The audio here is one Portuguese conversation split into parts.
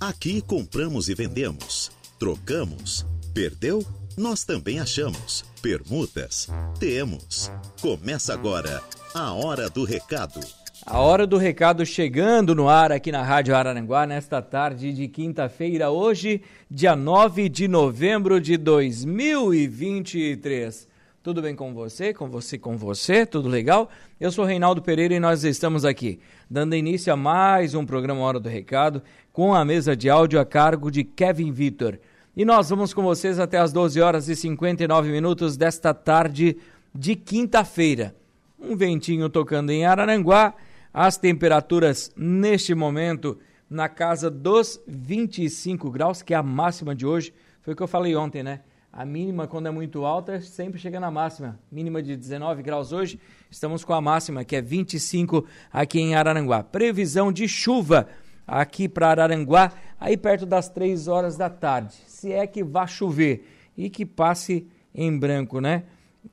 Aqui compramos e vendemos, trocamos, perdeu? Nós também achamos. Permutas? Temos. Começa agora a Hora do Recado. A Hora do Recado chegando no ar aqui na Rádio Araranguá nesta tarde de quinta-feira, hoje, dia 9 de novembro de 2023. Tudo bem com você? Com você, com você? Tudo legal? Eu sou Reinaldo Pereira e nós estamos aqui, dando início a mais um programa Hora do Recado, com a mesa de áudio a cargo de Kevin Vitor. E nós vamos com vocês até as 12 horas e 59 minutos desta tarde de quinta-feira. Um ventinho tocando em Araranguá, as temperaturas neste momento na casa dos 25 graus, que é a máxima de hoje. Foi o que eu falei ontem, né? A mínima, quando é muito alta, sempre chega na máxima. Mínima de 19 graus hoje. Estamos com a máxima, que é 25 aqui em Araranguá. Previsão de chuva aqui para Araranguá, aí perto das 3 horas da tarde. Se é que vá chover e que passe em branco, né?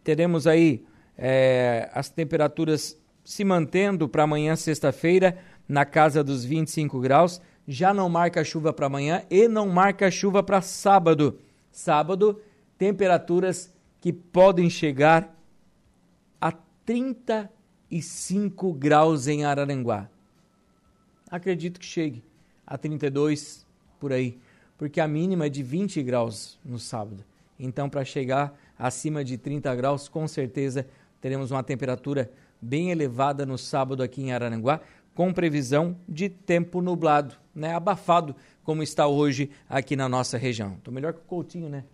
Teremos aí é, as temperaturas se mantendo para amanhã, sexta-feira, na casa dos 25 graus. Já não marca chuva para amanhã e não marca chuva para sábado. Sábado, temperaturas que podem chegar a 35 graus em Araranguá acredito que chegue a 32 por aí, porque a mínima é de 20 graus no sábado. Então, para chegar acima de 30 graus, com certeza teremos uma temperatura bem elevada no sábado aqui em Araranguá, com previsão de tempo nublado, né? abafado, como está hoje aqui na nossa região. Estou melhor que o Coutinho, né?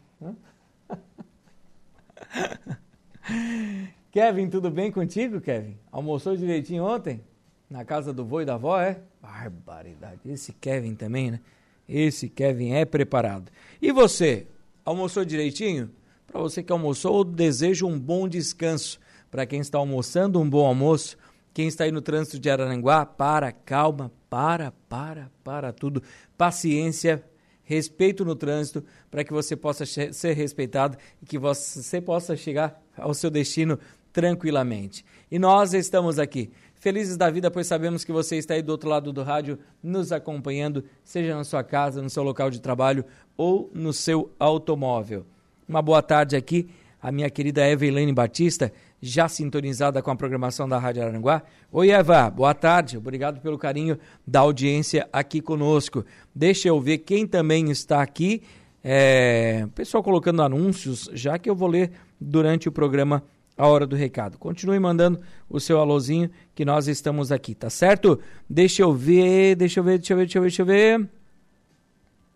Kevin, tudo bem contigo, Kevin? Almoçou direitinho ontem? Na casa do vô e da avó, é? Barbaridade. Esse Kevin também, né? Esse Kevin é preparado. E você, almoçou direitinho? Para você que almoçou, desejo um bom descanso. Para quem está almoçando, um bom almoço. Quem está aí no trânsito de Araranguá, para, calma, para, para, para tudo. Paciência, respeito no trânsito, para que você possa ser respeitado e que você possa chegar ao seu destino tranquilamente. E nós estamos aqui Felizes da vida, pois sabemos que você está aí do outro lado do rádio nos acompanhando, seja na sua casa, no seu local de trabalho ou no seu automóvel. Uma boa tarde aqui, a minha querida Eveline Batista, já sintonizada com a programação da Rádio Aranguá. Oi, Eva, boa tarde. Obrigado pelo carinho da audiência aqui conosco. Deixa eu ver quem também está aqui. É... Pessoal colocando anúncios, já que eu vou ler durante o programa a hora do recado. Continue mandando o seu alôzinho que nós estamos aqui, tá certo? Deixa eu ver, deixa eu ver, deixa eu ver, deixa eu ver, deixa eu ver.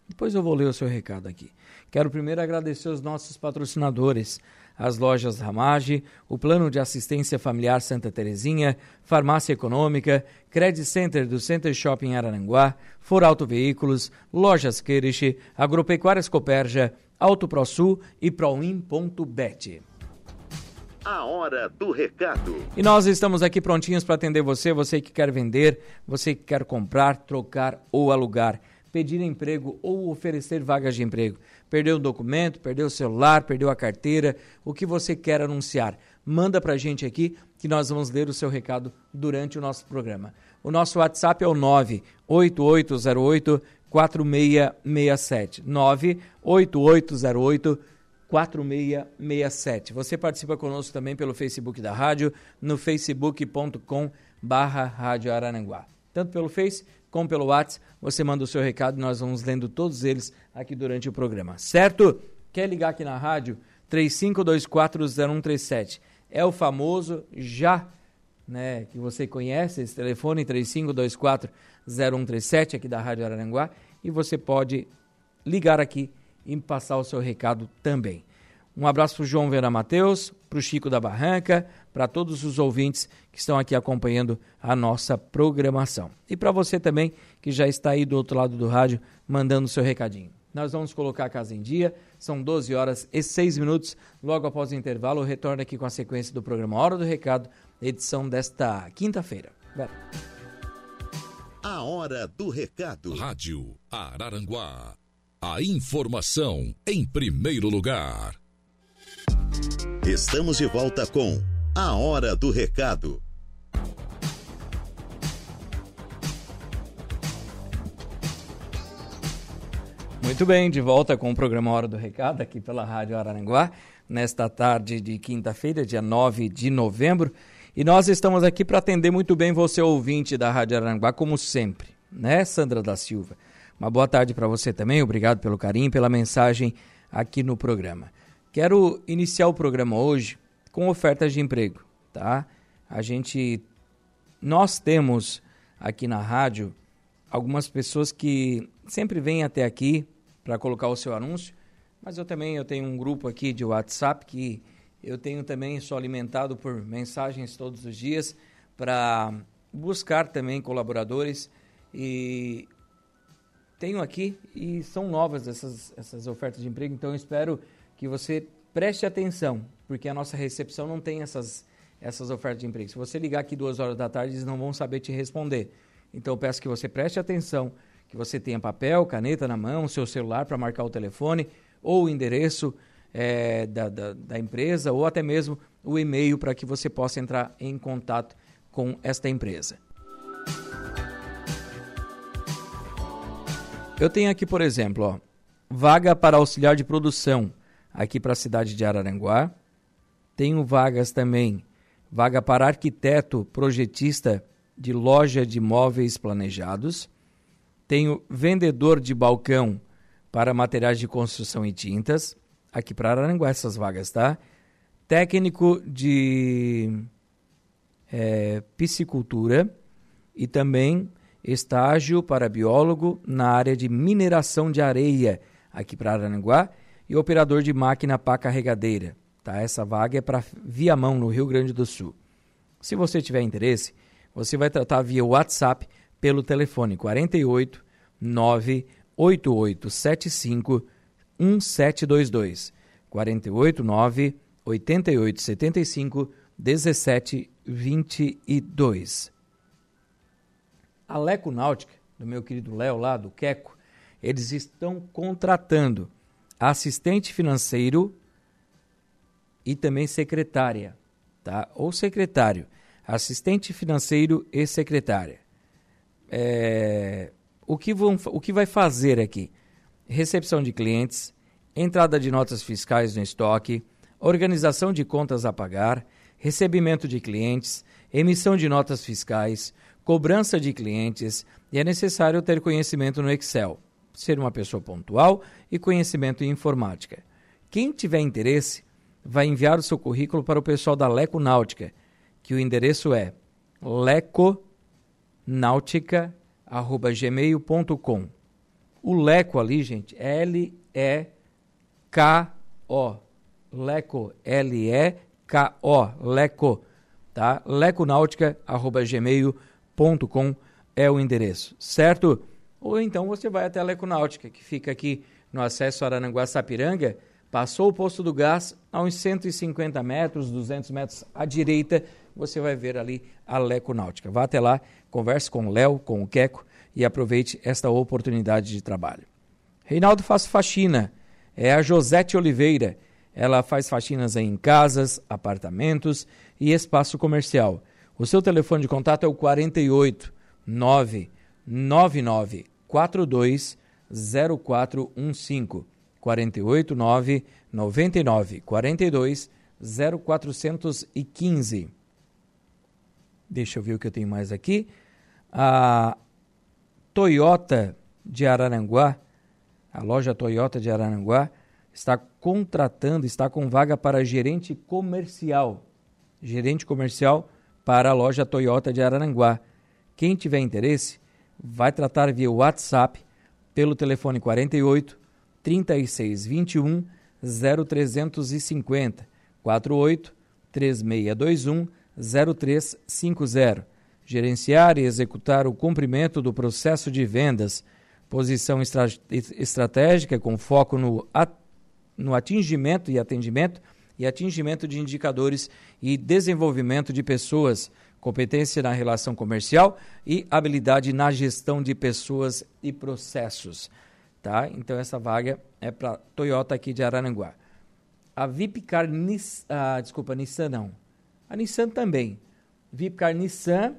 Depois eu vou ler o seu recado aqui. Quero primeiro agradecer os nossos patrocinadores, as lojas Ramage, o Plano de Assistência Familiar Santa Terezinha, Farmácia Econômica, Credit Center do Center Shopping Araranguá, For Auto Veículos, Lojas Queirish, Agropecuárias Coperja, Auto ProSul e Proin.bet. A hora do recado. E nós estamos aqui prontinhos para atender você, você que quer vender, você que quer comprar, trocar ou alugar, pedir emprego ou oferecer vagas de emprego. Perdeu o documento, perdeu o celular, perdeu a carteira, o que você quer anunciar. Manda para a gente aqui que nós vamos ler o seu recado durante o nosso programa. O nosso WhatsApp é o 98808 4667. 98808 4667. Você participa conosco também pelo Facebook da rádio, no facebook.com barra Rádio. Tanto pelo Face como pelo WhatsApp, você manda o seu recado e nós vamos lendo todos eles aqui durante o programa. Certo? Quer ligar aqui na rádio? 35240137. É o famoso já, né, que você conhece, esse telefone 35240137 aqui da Rádio Araranguá e você pode ligar aqui e passar o seu recado também. Um abraço para o João Vera Mateus, para o Chico da Barranca, para todos os ouvintes que estão aqui acompanhando a nossa programação. E para você também que já está aí do outro lado do rádio mandando o seu recadinho. Nós vamos colocar a casa em dia, são 12 horas e 6 minutos. Logo após o intervalo, eu retorno aqui com a sequência do programa Hora do Recado, edição desta quinta-feira. A Hora do Recado. Rádio Araranguá. A informação em primeiro lugar. Estamos de volta com A Hora do Recado. Muito bem, de volta com o programa Hora do Recado aqui pela Rádio Araranguá, nesta tarde de quinta-feira, dia 9 de novembro. E nós estamos aqui para atender muito bem você, ouvinte da Rádio Araranguá, como sempre, né, Sandra da Silva? Uma boa tarde para você também, obrigado pelo carinho, pela mensagem aqui no programa. Quero iniciar o programa hoje com ofertas de emprego, tá? A gente, nós temos aqui na rádio algumas pessoas que sempre vêm até aqui para colocar o seu anúncio, mas eu também eu tenho um grupo aqui de WhatsApp que eu tenho também sou alimentado por mensagens todos os dias para buscar também colaboradores e tenho aqui e são novas essas, essas ofertas de emprego, então eu espero que você preste atenção, porque a nossa recepção não tem essas, essas ofertas de emprego. Se você ligar aqui duas horas da tarde, eles não vão saber te responder. Então peço que você preste atenção, que você tenha papel, caneta na mão, seu celular para marcar o telefone, ou o endereço é, da, da, da empresa, ou até mesmo o e-mail para que você possa entrar em contato com esta empresa. Eu tenho aqui, por exemplo, ó, vaga para auxiliar de produção aqui para a cidade de Araranguá. Tenho vagas também, vaga para arquiteto projetista de loja de móveis planejados. Tenho vendedor de balcão para materiais de construção e tintas, aqui para Araranguá essas vagas, tá? Técnico de é, piscicultura e também estágio para biólogo na área de mineração de areia aqui para Araranguá e operador de máquina pá carregadeira. Tá? Essa vaga é para Viamão, no Rio Grande do Sul. Se você tiver interesse, você vai tratar via WhatsApp pelo telefone 48 98875 1722. 48 9 8875 1722. A Leco Náutica, do meu querido Léo lá, do Queco, eles estão contratando assistente financeiro e também secretária, tá? Ou secretário, assistente financeiro e secretária. É, o, que vão, o que vai fazer aqui? Recepção de clientes, entrada de notas fiscais no estoque, organização de contas a pagar, recebimento de clientes, emissão de notas fiscais, cobrança de clientes e é necessário ter conhecimento no Excel, ser uma pessoa pontual e conhecimento em informática. Quem tiver interesse, vai enviar o seu currículo para o pessoal da Leco Náutica, que o endereço é leconautica@gmail.com. O Leco ali, gente, é L E K O. Leco L E K O, Leco, tá? leconautica@gmail.com é o endereço, certo? Ou então você vai até a Leconáutica, que fica aqui no acesso Arananguá Sapiranga, passou o posto do gás, a uns 150 metros, 200 metros à direita, você vai ver ali a Leconáutica. Vá até lá, converse com o Léo, com o Queco e aproveite esta oportunidade de trabalho. Reinaldo faz faxina, é a Josete Oliveira. Ela faz faxinas em casas, apartamentos e espaço comercial. O seu telefone de contato é o 48 999 42 0415 48 999 42 0415. Deixa eu ver o que eu tenho mais aqui. A Toyota de Araranguá, a loja Toyota de Araranguá, está contratando, está com vaga para gerente comercial. Gerente comercial para a loja Toyota de Araranguá. Quem tiver interesse, vai tratar via WhatsApp pelo telefone 48 3621 0350 48 3621 0350. Gerenciar e executar o cumprimento do processo de vendas, posição estra estratégica com foco no, no atingimento e atendimento e atingimento de indicadores e desenvolvimento de pessoas, competência na relação comercial e habilidade na gestão de pessoas e processos. Tá? Então essa vaga é para Toyota aqui de Araranguá. A Vipcar Nissan, ah, desculpa, Nissan não. A Nissan também. Vipcar Nissan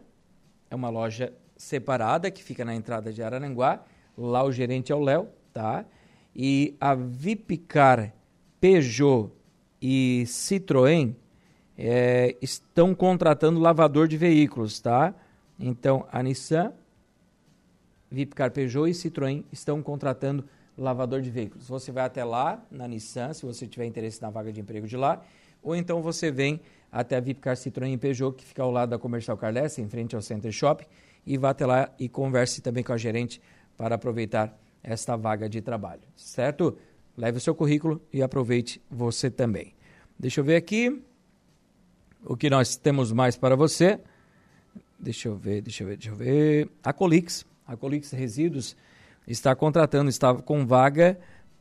é uma loja separada que fica na entrada de Araranguá. Lá o gerente é o Léo, tá? E a Vipcar, Peugeot e Citroën é, estão contratando lavador de veículos, tá? Então, a Nissan, Vipcar Peugeot e Citroën estão contratando lavador de veículos. Você vai até lá, na Nissan, se você tiver interesse na vaga de emprego de lá, ou então você vem até a Vipcar Citroën e Peugeot, que fica ao lado da Comercial Carles, em frente ao Center Shop, e vá até lá e converse também com a gerente para aproveitar esta vaga de trabalho, certo? Leve o seu currículo e aproveite você também. Deixa eu ver aqui o que nós temos mais para você. Deixa eu ver, deixa eu ver, deixa eu ver. A Colix, a Colix Resíduos está contratando, está com vaga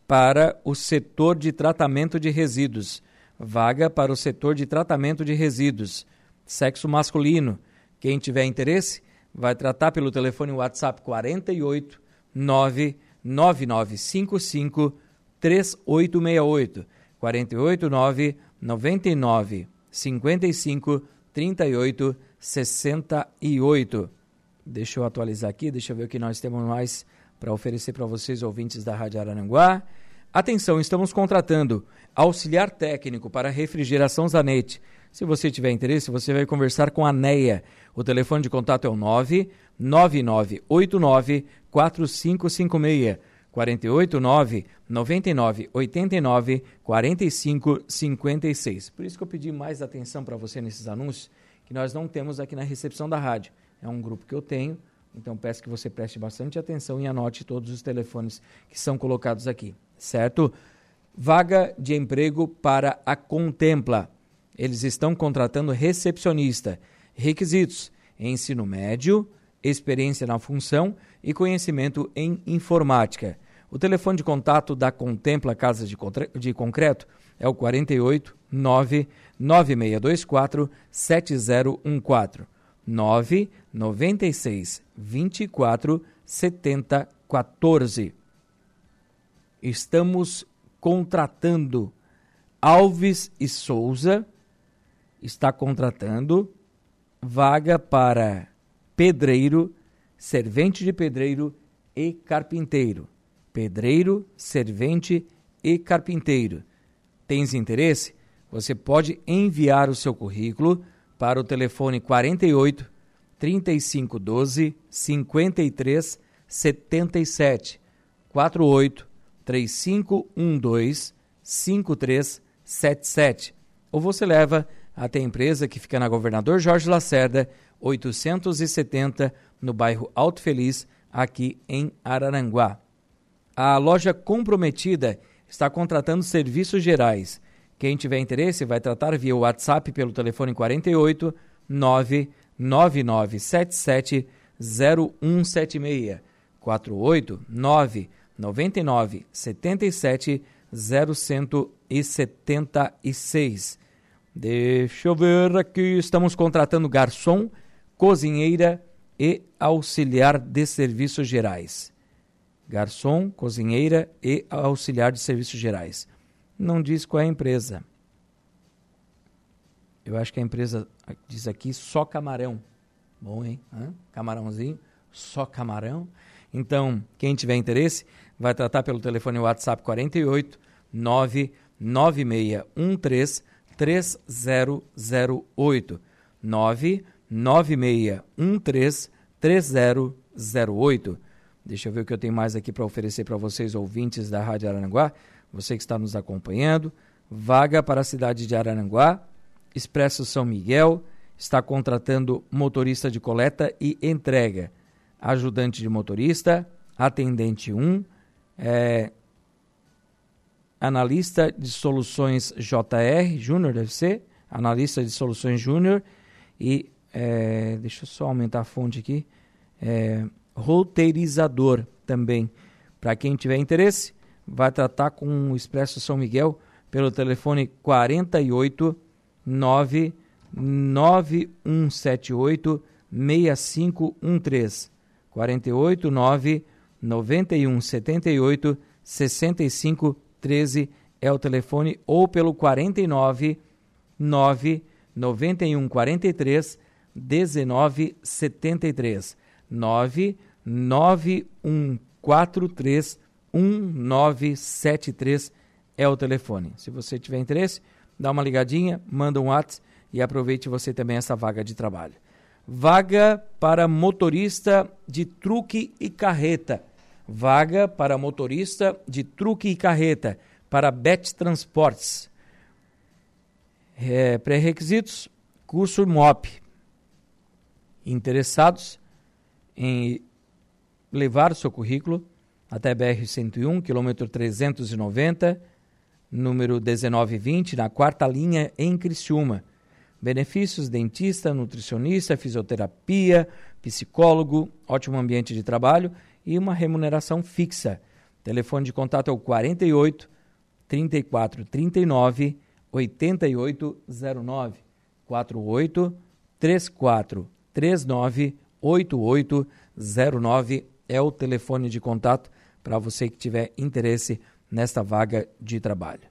para o setor de tratamento de resíduos. Vaga para o setor de tratamento de resíduos. Sexo masculino. Quem tiver interesse, vai tratar pelo telefone WhatsApp 48 99955 3868. 48 999 55 38 68. Deixa eu atualizar aqui, deixa eu ver o que nós temos mais para oferecer para vocês, ouvintes da Rádio Araranguá. Atenção, estamos contratando auxiliar técnico para refrigeração Zanetti. Se você tiver interesse, você vai conversar com a NEA. O telefone de contato é o 99989 4556 489 99 89 45 56. Por isso que eu pedi mais atenção para você nesses anúncios que nós não temos aqui na recepção da rádio. É um grupo que eu tenho, então peço que você preste bastante atenção e anote todos os telefones que são colocados aqui, certo? Vaga de emprego para a Contempla. Eles estão contratando recepcionista. Requisitos: ensino médio, experiência na função e conhecimento em informática. O telefone de contato da Contempla Casa de, de Concreto é o 48 9 9624 7014 9 96 24 70 14. Estamos contratando Alves e Souza está contratando vaga para pedreiro, servente de pedreiro e carpinteiro pedreiro, servente e carpinteiro. Tens interesse? Você pode enviar o seu currículo para o telefone 48 3512 53 77 48 3512 5377 ou você leva até a empresa que fica na Governador Jorge Lacerda 870 no bairro Alto Feliz aqui em Araranguá. A loja comprometida está contratando serviços gerais. Quem tiver interesse vai tratar via WhatsApp pelo telefone 48 99977 0176 48 999 77 0176. Deixa eu ver aqui, estamos contratando garçom, cozinheira e auxiliar de serviços gerais garçom, cozinheira e auxiliar de serviços gerais. Não diz qual é a empresa. Eu acho que a empresa diz aqui só camarão. Bom, hein? Hã? Camarãozinho, só camarão. Então, quem tiver interesse, vai tratar pelo telefone WhatsApp 48 99613 3008. 99613 3008. Deixa eu ver o que eu tenho mais aqui para oferecer para vocês, ouvintes da Rádio Araranguá. Você que está nos acompanhando. Vaga para a cidade de Araranguá. Expresso São Miguel está contratando motorista de coleta e entrega. Ajudante de motorista, atendente 1, é, analista de soluções JR, Júnior deve ser, analista de soluções Júnior e, é, deixa eu só aumentar a fonte aqui, é, roteirizador também. Para quem tiver interesse, vai tratar com o Expresso São Miguel pelo telefone 48 99178 6513. 48 9 9178 6513 é o telefone ou pelo 49 9 9143 1973. 99143 1973 é o telefone. Se você tiver interesse, dá uma ligadinha, manda um WhatsApp e aproveite você também essa vaga de trabalho. Vaga para motorista de truque e carreta. Vaga para motorista de truque e carreta para Bet Transportes. É, Pré-requisitos: curso MOP. Interessados em levar o seu currículo até BR-101, quilômetro 390, número 1920, na quarta linha em Criciúma. Benefícios: dentista, nutricionista, fisioterapia, psicólogo, ótimo ambiente de trabalho e uma remuneração fixa. Telefone de contato é o 48 34 39 8809 48 34 39 8809 é o telefone de contato para você que tiver interesse nesta vaga de trabalho.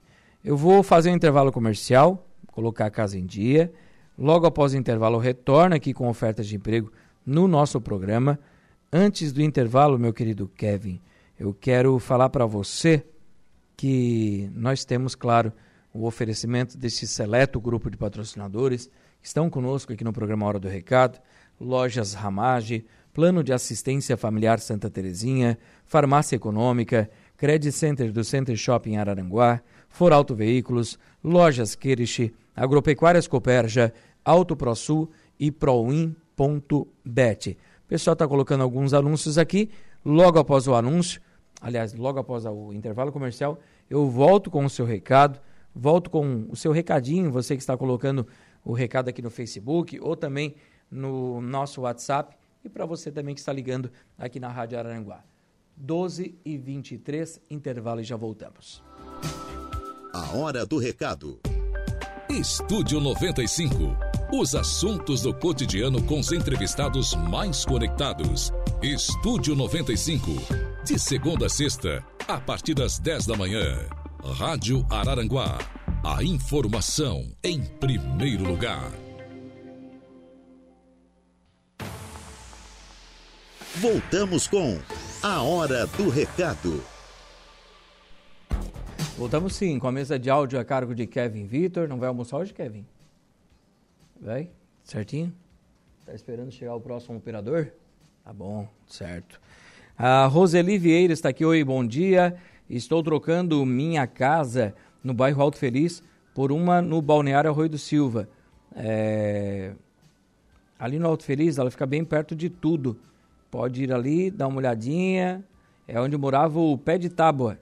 Eu vou fazer um intervalo comercial, colocar a casa em dia. Logo após o intervalo, eu retorno aqui com ofertas de emprego no nosso programa. Antes do intervalo, meu querido Kevin, eu quero falar para você que nós temos, claro, o oferecimento desse seleto grupo de patrocinadores que estão conosco aqui no programa Hora do Recado, Lojas Ramage, Plano de Assistência Familiar Santa Terezinha, Farmácia Econômica, Credit Center do Center Shopping Araranguá, Foralto Veículos, Lojas Kirish, Agropecuárias Coperja, Auto ProSul e Proin.bet. O pessoal está colocando alguns anúncios aqui. Logo após o anúncio, aliás, logo após o intervalo comercial, eu volto com o seu recado, volto com o seu recadinho, você que está colocando o recado aqui no Facebook ou também no nosso WhatsApp e para você também que está ligando aqui na Rádio Araranguá. 12 e 23, intervalo e já voltamos. A hora do recado. Estúdio 95. Os assuntos do cotidiano com os entrevistados mais conectados. Estúdio 95. De segunda a sexta, a partir das 10 da manhã. Rádio Araranguá. A informação em primeiro lugar. Voltamos com A Hora do Recado. Voltamos sim, com a mesa de áudio a cargo de Kevin Vitor. Não vai almoçar hoje, Kevin? Vai? Certinho? Tá esperando chegar o próximo operador? Tá bom, certo. A Roseli Vieira está aqui. Oi, bom dia. Estou trocando minha casa no bairro Alto Feliz por uma no Balneário Arroio do Silva. É... Ali no Alto Feliz, ela fica bem perto de tudo. Pode ir ali, dar uma olhadinha. É onde morava o Pé de Tábua.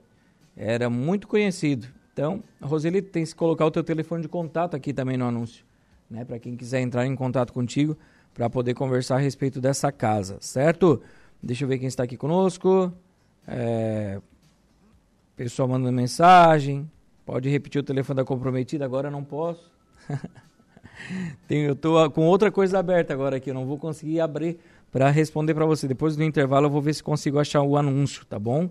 Era muito conhecido. Então, Roseli, tem que colocar o teu telefone de contato aqui também no anúncio, né? Para quem quiser entrar em contato contigo para poder conversar a respeito dessa casa, certo? Deixa eu ver quem está aqui conosco. É... Pessoal mandando mensagem. Pode repetir o telefone da comprometida, agora não posso. Tenho, eu tô com outra coisa aberta agora aqui, eu não vou conseguir abrir para responder para você. Depois do intervalo eu vou ver se consigo achar o anúncio, tá bom?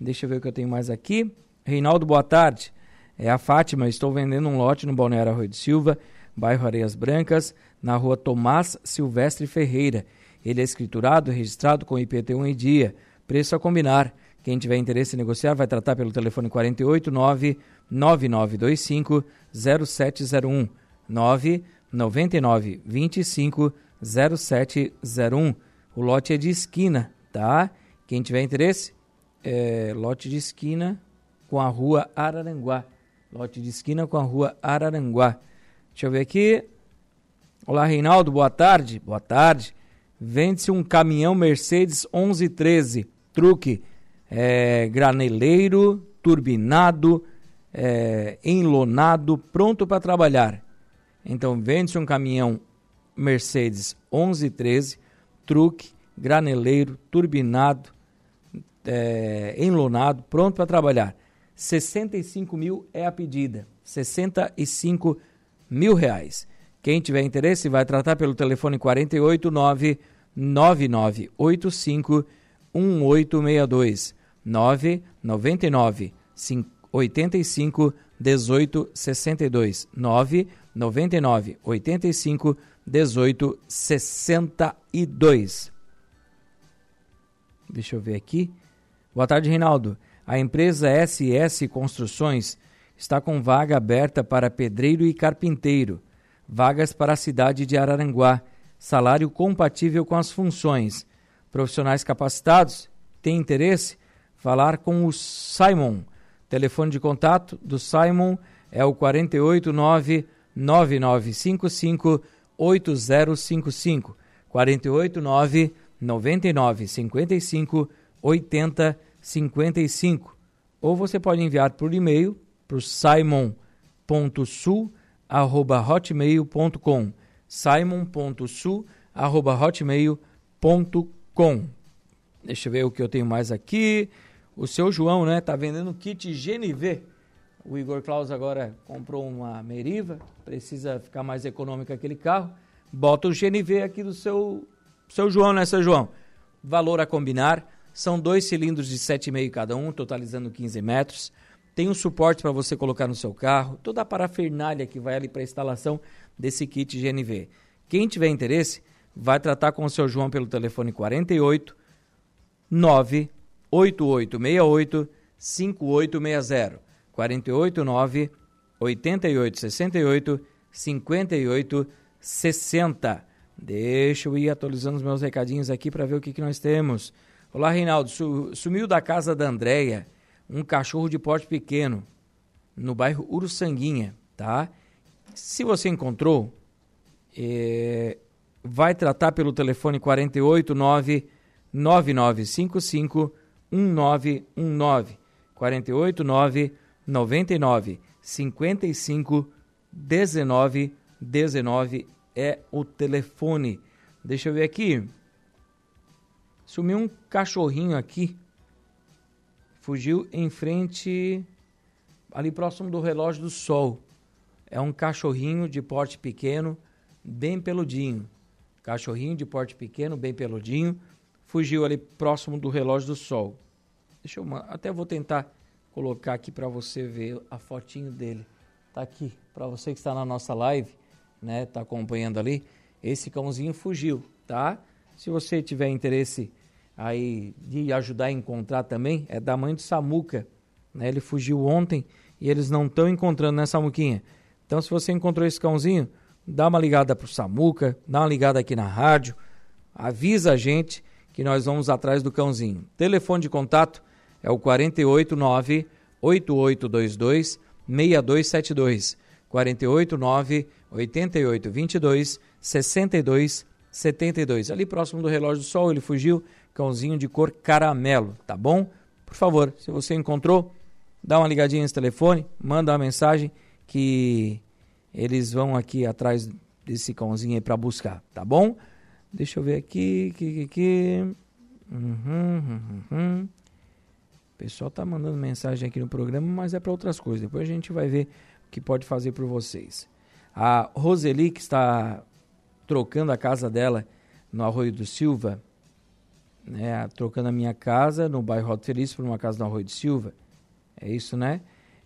Deixa eu ver o que eu tenho mais aqui. Reinaldo, boa tarde. É a Fátima, estou vendendo um lote no Balneário Arroio de Silva, bairro Areias Brancas, na rua Tomás Silvestre Ferreira. Ele é escriturado, registrado com IPT1 em dia. Preço a combinar. Quem tiver interesse em negociar vai tratar pelo telefone 489 9925 0701 999 25 0701. O lote é de esquina, tá? Quem tiver interesse, é, lote de esquina com a rua Araranguá. Lote de esquina com a rua Araranguá. Deixa eu ver aqui. Olá, Reinaldo, boa tarde. Boa tarde. Vende-se um caminhão Mercedes 1113, truque, é, graneleiro, turbinado, é, enlonado, pronto para trabalhar. Então, vende-se um caminhão Mercedes 1113, truque, graneleiro, turbinado, é, enlonado, pronto para trabalhar. 65 mil é a pedida. 65 mil reais. Quem tiver interesse vai tratar pelo telefone 489 9985 1862 999 85 1862 999 85 1862. Deixa eu ver aqui. Boa tarde, Reinaldo. A empresa SS Construções está com vaga aberta para pedreiro e carpinteiro. Vagas para a cidade de Araranguá. Salário compatível com as funções. Profissionais capacitados? Tem interesse? Falar com o Simon. Telefone de contato do Simon é o 489 9955 8055 489 9955 8055 ou você pode enviar por e-mail para o simon.sul@hotmail.com simon.sul@hotmail.com Deixa eu ver o que eu tenho mais aqui. O seu João, né, tá vendendo kit GNV. O Igor Claus agora comprou uma Meriva, precisa ficar mais econômico aquele carro. Bota o GNV aqui do seu seu João, né, seu João? Valor a combinar. São dois cilindros de 7,5 cada um, totalizando 15 metros. Tem um suporte para você colocar no seu carro, toda a parafernália que vai ali para a instalação desse kit GNV. Quem tiver interesse, vai tratar com o seu João pelo telefone 48 98868 5860. 489 8868 5860. Deixa eu ir atualizando os meus recadinhos aqui para ver o que, que nós temos. Olá, Reinaldo. Sumiu da casa da Andréia um cachorro de porte pequeno no bairro Uruçanguinha, tá? Se você encontrou, é, vai tratar pelo telefone 489 9955 1919 489 99 55 19 19 é o telefone. Deixa eu ver aqui. Sumiu um cachorrinho aqui fugiu em frente, ali próximo do relógio do sol. É um cachorrinho de porte pequeno, bem peludinho. Cachorrinho de porte pequeno, bem peludinho, fugiu ali próximo do relógio do sol. Deixa eu até vou tentar colocar aqui para você ver a fotinho dele. Tá aqui para você que está na nossa live, né? Tá acompanhando ali. Esse cãozinho fugiu, tá? Se você tiver interesse aí de ajudar a encontrar também é da mãe do Samuca. Né? Ele fugiu ontem e eles não estão encontrando, né, Samuquinha? Então, se você encontrou esse cãozinho, dá uma ligada pro Samuca, dá uma ligada aqui na rádio, avisa a gente que nós vamos atrás do cãozinho. Telefone de contato é o 489 8822 6272 489 8822 6272 ali próximo do relógio do sol ele fugiu cãozinho de cor caramelo, tá bom? Por favor, se você encontrou, dá uma ligadinha nesse telefone, manda uma mensagem que eles vão aqui atrás desse cãozinho aí para buscar, tá bom? Deixa eu ver aqui, aqui, aqui. Uhum, uhum, uhum. O pessoal tá mandando mensagem aqui no programa, mas é para outras coisas. Depois a gente vai ver o que pode fazer por vocês. A Roseli, que está trocando a casa dela no Arroio do Silva, né, trocando a minha casa no bairro Alto Feliz por uma casa no Arroio de Silva. É isso, né?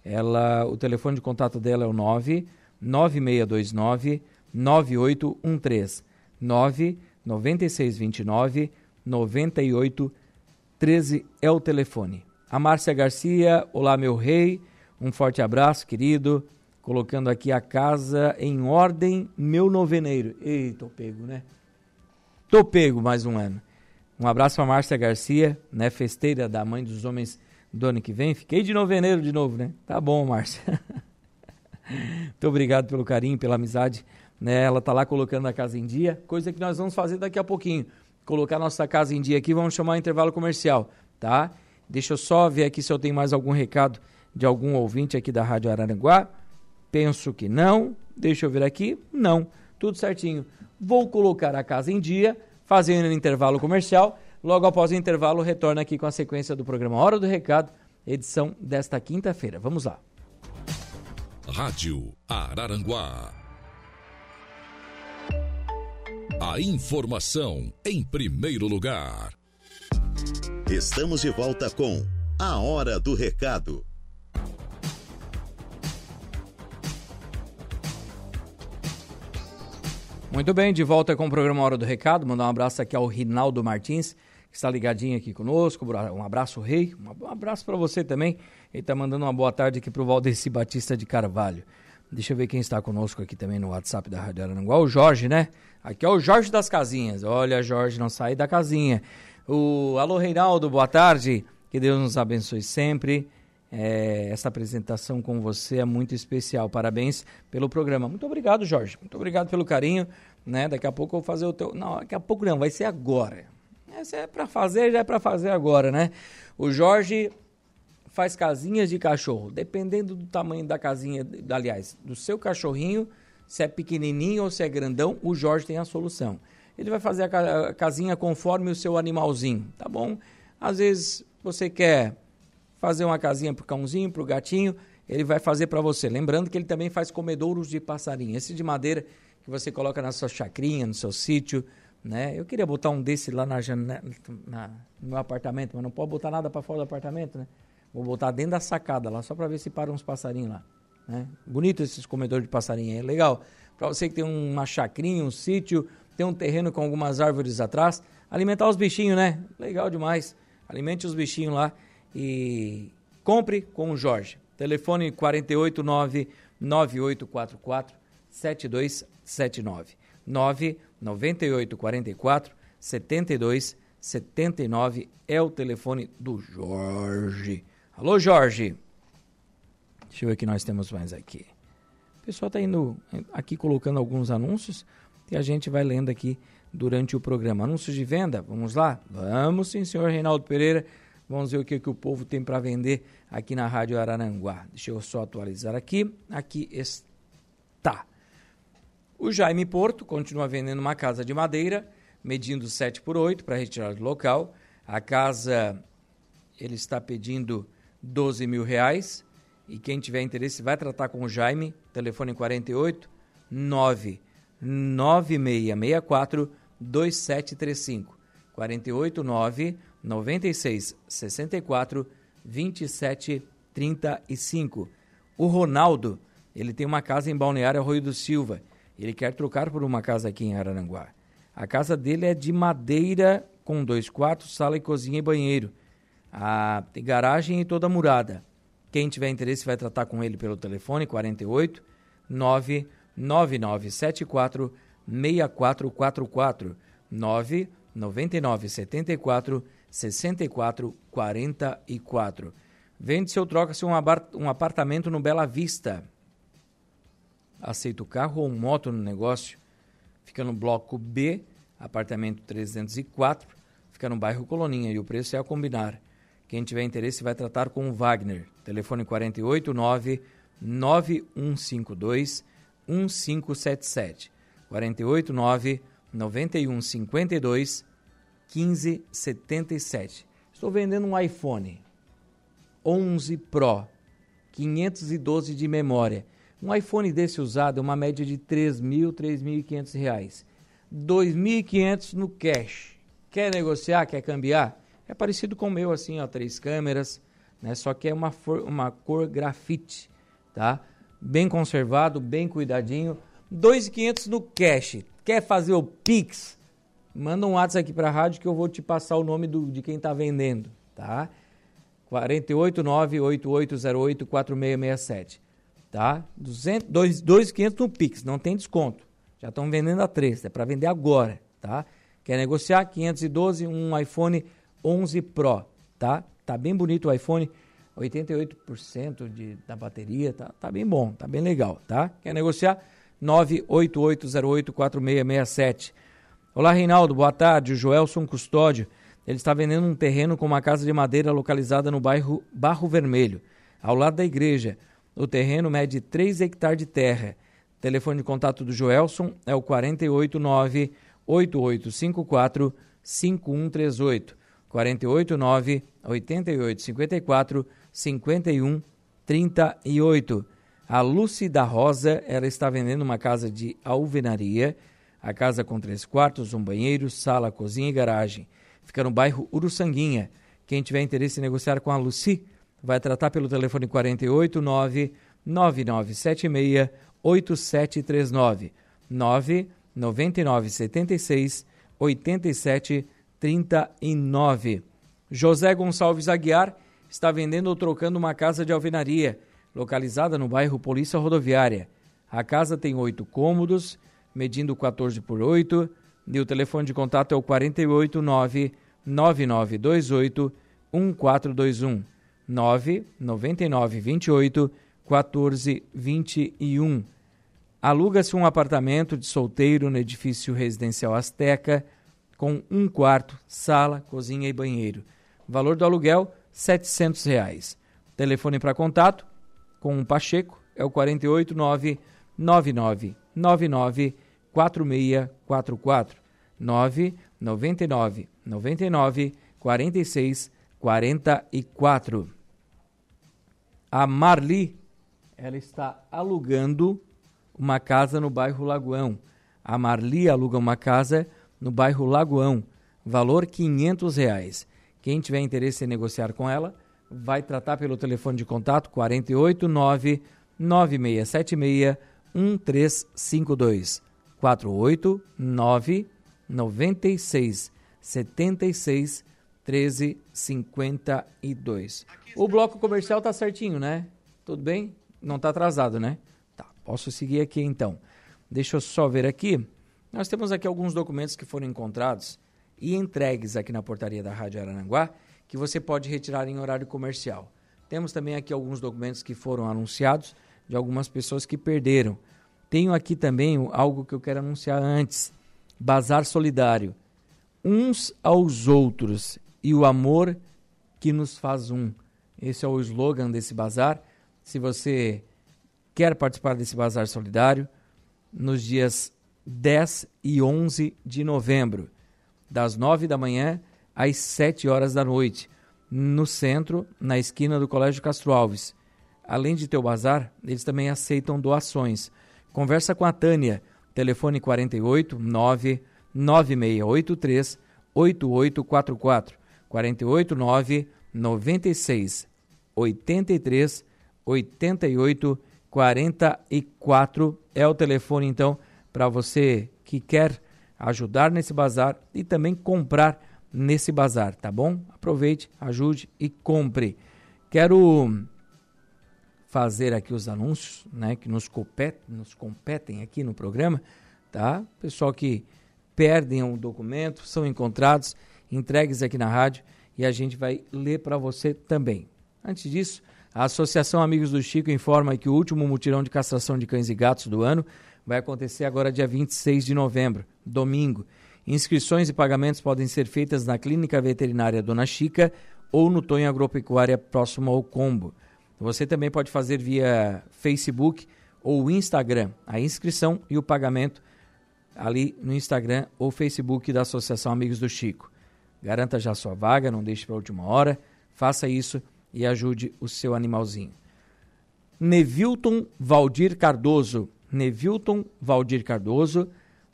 Ela, o telefone de contato dela é o 9 9629 9813 9 9629 9813 é o telefone. A Márcia Garcia, olá meu rei, um forte abraço, querido. Colocando aqui a casa em ordem, meu noveneiro. Ei, tô pego, né? Tô pego mais um ano. Um abraço para Márcia Garcia, né, festeira da Mãe dos Homens do ano que vem. Fiquei de novembro de novo, né? Tá bom, Márcia. Muito obrigado pelo carinho, pela amizade. Né? Ela tá lá colocando a casa em dia, coisa que nós vamos fazer daqui a pouquinho. Colocar nossa casa em dia aqui, vamos chamar o intervalo comercial, tá? Deixa eu só ver aqui se eu tenho mais algum recado de algum ouvinte aqui da Rádio Araranguá. Penso que não. Deixa eu ver aqui. Não. Tudo certinho. Vou colocar a casa em dia fazendo um intervalo comercial. Logo após o intervalo, retorna aqui com a sequência do programa Hora do Recado, edição desta quinta-feira. Vamos lá. Rádio Araranguá. A informação em primeiro lugar. Estamos de volta com A Hora do Recado. Muito bem, de volta com o programa Hora do Recado. Mandar um abraço aqui ao Rinaldo Martins, que está ligadinho aqui conosco. Um abraço, Rei. Um abraço para você também. Ele está mandando uma boa tarde aqui para o Valdeci Batista de Carvalho. Deixa eu ver quem está conosco aqui também no WhatsApp da Rádio Aranguá. O Jorge, né? Aqui é o Jorge das Casinhas. Olha, Jorge, não sai da casinha. O Alô, Reinaldo, boa tarde. Que Deus nos abençoe sempre. É, essa apresentação com você é muito especial. Parabéns pelo programa. Muito obrigado, Jorge. Muito obrigado pelo carinho. Né? Daqui a pouco eu vou fazer o teu. Não, daqui a pouco não, vai ser agora. Se é para fazer, já é para fazer agora, né? O Jorge faz casinhas de cachorro, dependendo do tamanho da casinha, aliás, do seu cachorrinho, se é pequenininho ou se é grandão, o Jorge tem a solução. Ele vai fazer a casinha conforme o seu animalzinho, tá bom? Às vezes você quer fazer uma casinha pro cãozinho, pro gatinho, ele vai fazer para você. Lembrando que ele também faz comedouros de passarinho. Esse de madeira que você coloca na sua chacrinha, no seu sítio, né? Eu queria botar um desse lá na janela, na, no meu apartamento, mas não pode botar nada para fora do apartamento, né? Vou botar dentro da sacada lá, só para ver se param uns passarinhos lá. Né? Bonito esses comedores de passarinho, é legal. Para você que tem uma chacrinha, um sítio, tem um terreno com algumas árvores atrás, alimentar os bichinhos, né? Legal demais. Alimente os bichinhos lá e compre com o Jorge. Telefone 489 9844 7279. 99844 7279 é o telefone do Jorge. Alô, Jorge. Deixa eu ver o que nós temos mais aqui. O pessoal está indo aqui colocando alguns anúncios que a gente vai lendo aqui durante o programa. Anúncios de venda, vamos lá? Vamos sim, senhor Reinaldo Pereira. Vamos ver o que, que o povo tem para vender aqui na Rádio Araranguá. Deixa eu só atualizar aqui. Aqui está. O Jaime Porto continua vendendo uma casa de madeira, medindo 7 por 8 para retirar do local. A casa ele está pedindo 12 mil reais. E quem tiver interesse vai tratar com o Jaime, telefone 48 99664 2735. 48 9 96 64 27 35. O Ronaldo, ele tem uma casa em Balneário Arroio do Silva ele quer trocar por uma casa aqui em Araranguá. A casa dele é de madeira com dois quartos, sala e cozinha e banheiro. A, tem garagem e toda murada. Quem tiver interesse vai tratar com ele pelo telefone 48 99974 6444 99974 6444. Vende-se ou troca-se um, um apartamento no Bela Vista aceita o carro ou moto no negócio. Fica no bloco B, apartamento 304, fica no bairro Coloninha e o preço é a combinar. Quem tiver interesse vai tratar com o Wagner. Telefone 489 9152 1577. 489 9152 1577. Estou vendendo um iPhone 11 Pro, 512 de memória um iPhone desse usado é uma média de R$ 3.000, R$ 3.500. R$ 2.500 no cash. Quer negociar, quer cambiar? É parecido com o meu, assim, ó, três câmeras, né? Só que é uma, uma cor grafite, tá? Bem conservado, bem cuidadinho. R$ 2.500 no cash. Quer fazer o Pix? Manda um WhatsApp aqui para a rádio que eu vou te passar o nome do, de quem está vendendo, tá? 489-8808-4667 tá? 2.500 no Pix, não tem desconto. Já estão vendendo a 3, é para vender agora, tá? Quer negociar? 512, um iPhone 11 Pro, tá? Tá bem bonito o iPhone, 88% de, da bateria, tá, tá bem bom, tá bem legal, tá? Quer negociar? 988084667. Olá, Reinaldo, boa tarde. O Joelson Custódio, ele está vendendo um terreno com uma casa de madeira localizada no bairro Barro Vermelho, ao lado da igreja. O terreno mede 3 hectares de terra. O telefone de contato do Joelson é o 489 8854 5138. 489 8854 5138. A Lucy da Rosa, ela está vendendo uma casa de alvenaria. A casa com três quartos, um banheiro, sala, cozinha e garagem. Fica no bairro Uruçanguinha. Quem tiver interesse em negociar com a Lucy, vai tratar pelo telefone 489 9976 8739 99976 8739 39. José Gonçalves Aguiar está vendendo ou trocando uma casa de alvenaria, localizada no bairro Polícia Rodoviária. A casa tem oito cômodos, medindo 14 por 8, e o telefone de contato é o 489 9928 1421 999 28 14 21. Aluga-se um apartamento de solteiro no edifício residencial Azteca com um quarto, sala, cozinha e banheiro. Valor do aluguel, 700. Reais. Telefone para contato com o Pacheco é o 489 9999 4644 999 99 46 44. A Marli, ela está alugando uma casa no bairro Lagoão. A Marli aluga uma casa no bairro Lagoão, valor quinhentos reais. Quem tiver interesse em negociar com ela, vai tratar pelo telefone de contato 489 9676 1352 489 96 76 1352. O bloco comercial tá certinho, né? Tudo bem? Não tá atrasado, né? Tá, posso seguir aqui então. Deixa eu só ver aqui. Nós temos aqui alguns documentos que foram encontrados e entregues aqui na portaria da Rádio Arananguá que você pode retirar em horário comercial. Temos também aqui alguns documentos que foram anunciados de algumas pessoas que perderam. Tenho aqui também algo que eu quero anunciar antes: Bazar Solidário. Uns aos outros e o amor que nos faz um. Esse é o slogan desse bazar. Se você quer participar desse bazar solidário, nos dias 10 e 11 de novembro, das 9 da manhã às 7 horas da noite, no centro, na esquina do Colégio Castro Alves. Além de ter o bazar, eles também aceitam doações. Conversa com a Tânia, telefone 48 9 9683 8844 48 9 96 83 88 44 é o telefone então para você que quer ajudar nesse bazar e também comprar nesse bazar, tá bom? Aproveite, ajude e compre. Quero fazer aqui os anúncios, né, que nos competem, nos competem aqui no programa, tá? Pessoal que perdem um documento, são encontrados, entregues aqui na rádio e a gente vai ler para você também. Antes disso, a Associação Amigos do Chico informa que o último mutirão de castração de cães e gatos do ano vai acontecer agora dia 26 de novembro, domingo. Inscrições e pagamentos podem ser feitas na Clínica Veterinária Dona Chica ou no Tonho Agropecuária próximo ao Combo. Você também pode fazer via Facebook ou Instagram a inscrição e o pagamento ali no Instagram ou Facebook da Associação Amigos do Chico. Garanta já sua vaga, não deixe para a última hora. Faça isso e ajude o seu animalzinho. Nevilton Valdir Cardoso. Nevilton Valdir Cardoso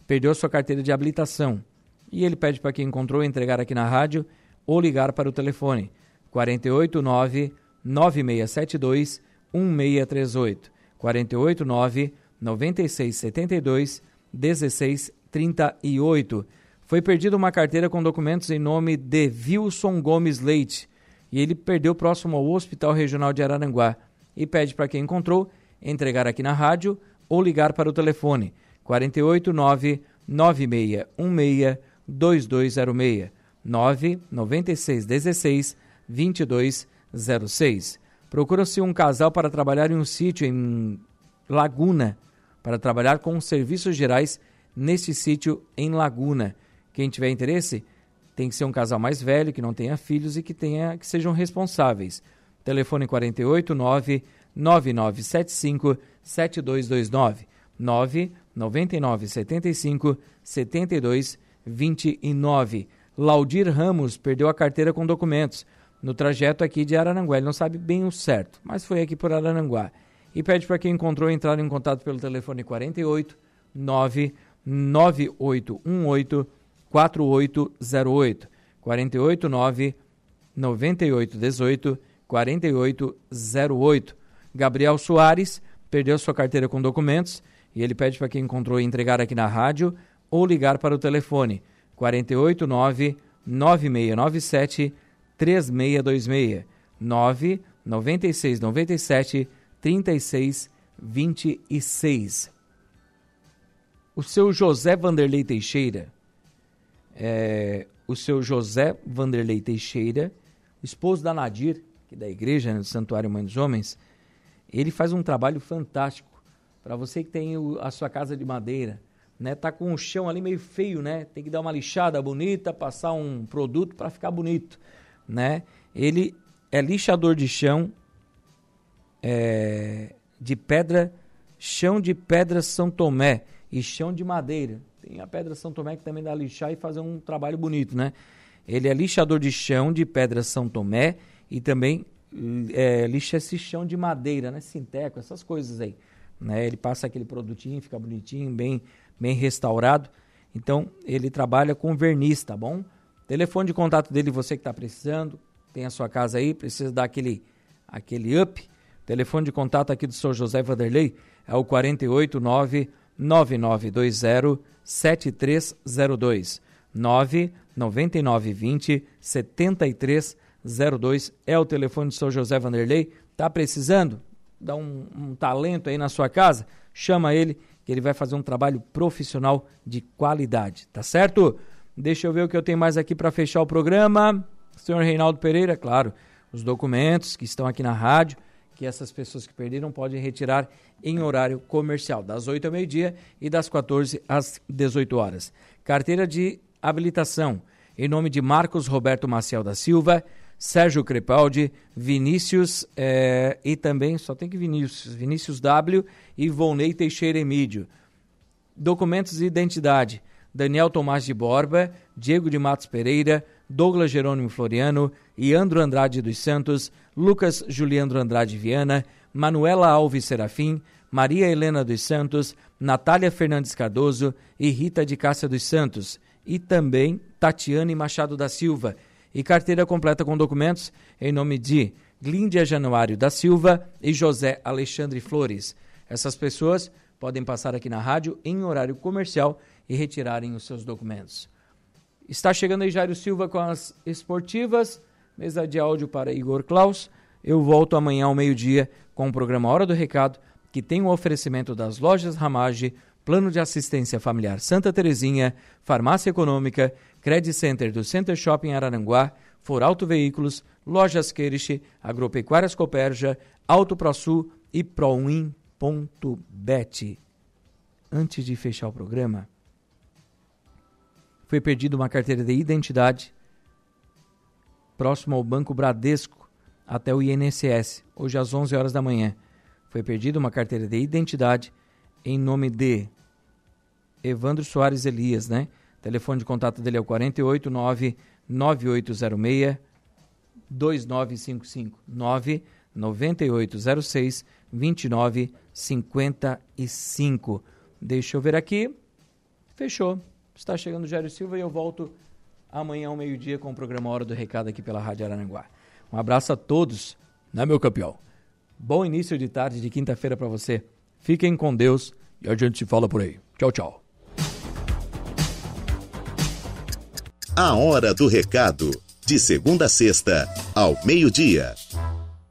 perdeu sua carteira de habilitação e ele pede para quem encontrou entregar aqui na rádio ou ligar para o telefone 489 9672 1638 489 9672 1638. Foi perdida uma carteira com documentos em nome de Wilson Gomes Leite e ele perdeu próximo ao Hospital Regional de Araranguá e pede para quem encontrou entregar aqui na rádio ou ligar para o telefone 489 9616 2206 996 16 2206. Procura-se um casal para trabalhar em um sítio em Laguna, para trabalhar com serviços gerais neste sítio em Laguna. Quem tiver interesse, tem que ser um casal mais velho, que não tenha filhos e que tenha que sejam responsáveis. Telefone 48 9 9975 7229 9 99 75 72 29. Laudir Ramos perdeu a carteira com documentos no trajeto aqui de Araranguá. Ele não sabe bem o certo, mas foi aqui por Araranguá. E pede para quem encontrou entrar em contato pelo telefone 48 9 9818 4808 48 9 9818 4808. Gabriel Soares perdeu sua carteira com documentos e ele pede para quem encontrou entregar aqui na rádio ou ligar para o telefone 489 9697 3626 99697 3626. O seu José Vanderlei Teixeira, é, o seu José Vanderlei Teixeira, esposo da Nadir, que é da igreja né, do Santuário Mãe dos Homens, ele faz um trabalho fantástico. Para você que tem o, a sua casa de madeira, né, tá com o chão ali meio feio, né? Tem que dar uma lixada bonita, passar um produto para ficar bonito, né? Ele é lixador de chão é, de pedra, chão de pedra São Tomé e chão de madeira. Tem a pedra São Tomé que também dá lixar e fazer um trabalho bonito, né? Ele é lixador de chão de pedra São Tomé e também é, lixa esse chão de madeira, né? Sinteco, essas coisas aí. Né? Ele passa aquele produtinho, fica bonitinho, bem bem restaurado. Então, ele trabalha com verniz, tá bom? Telefone de contato dele, você que está precisando, tem a sua casa aí, precisa dar aquele, aquele up. Telefone de contato aqui do Sr. José Vanderlei é o 489 9920 7302 99920 7302 é o telefone do Sr. José Vanderlei. Tá precisando? Dá um, um talento aí na sua casa? Chama ele que ele vai fazer um trabalho profissional de qualidade, tá certo? Deixa eu ver o que eu tenho mais aqui para fechar o programa. Senhor Reinaldo Pereira, claro, os documentos que estão aqui na rádio, que essas pessoas que perderam podem retirar em horário comercial, das 8 ao meio-dia e das 14 às 18 horas. Carteira de habilitação, em nome de Marcos Roberto Maciel da Silva, Sérgio Crepaldi, Vinícius é, e também, só tem que Vinícius, Vinícius W e Volney Teixeira Emídio. Documentos de identidade, Daniel Tomás de Borba, Diego de Matos Pereira, Douglas Jerônimo Floriano, Iandro Andrade dos Santos, Lucas Juliandro Andrade Viana, Manuela Alves Serafim, Maria Helena dos Santos, Natália Fernandes Cardoso e Rita de Cássia dos Santos, e também Tatiane Machado da Silva, e carteira completa com documentos em nome de Glíndia Januário da Silva e José Alexandre Flores. Essas pessoas podem passar aqui na rádio em horário comercial e retirarem os seus documentos. Está chegando aí Jairo Silva com as esportivas, mesa de áudio para Igor Klaus. Eu volto amanhã ao meio-dia com o programa Hora do Recado, que tem o oferecimento das lojas Ramage, Plano de Assistência Familiar Santa Terezinha, Farmácia Econômica Credit Center do Center Shopping Araranguá, Foralto Veículos, Lojas Queiriche, Agropecuárias Coperja, Auto ProSul e Proin.bet. Antes de fechar o programa, foi perdida uma carteira de identidade próximo ao Banco Bradesco até o INSS, hoje às 11 horas da manhã. Foi perdida uma carteira de identidade em nome de Evandro Soares Elias, né? telefone de contato dele é o 489 9806 2955 99806 2955. Deixa eu ver aqui. Fechou. Está chegando o Jairo Silva e eu volto amanhã ao meio-dia com o programa Hora do Recado aqui pela Rádio Araranguá. Um abraço a todos, né, meu campeão? Bom início de tarde de quinta-feira para você. Fiquem com Deus e a gente se fala por aí. Tchau, tchau. A Hora do Recado, de segunda a sexta, ao meio-dia.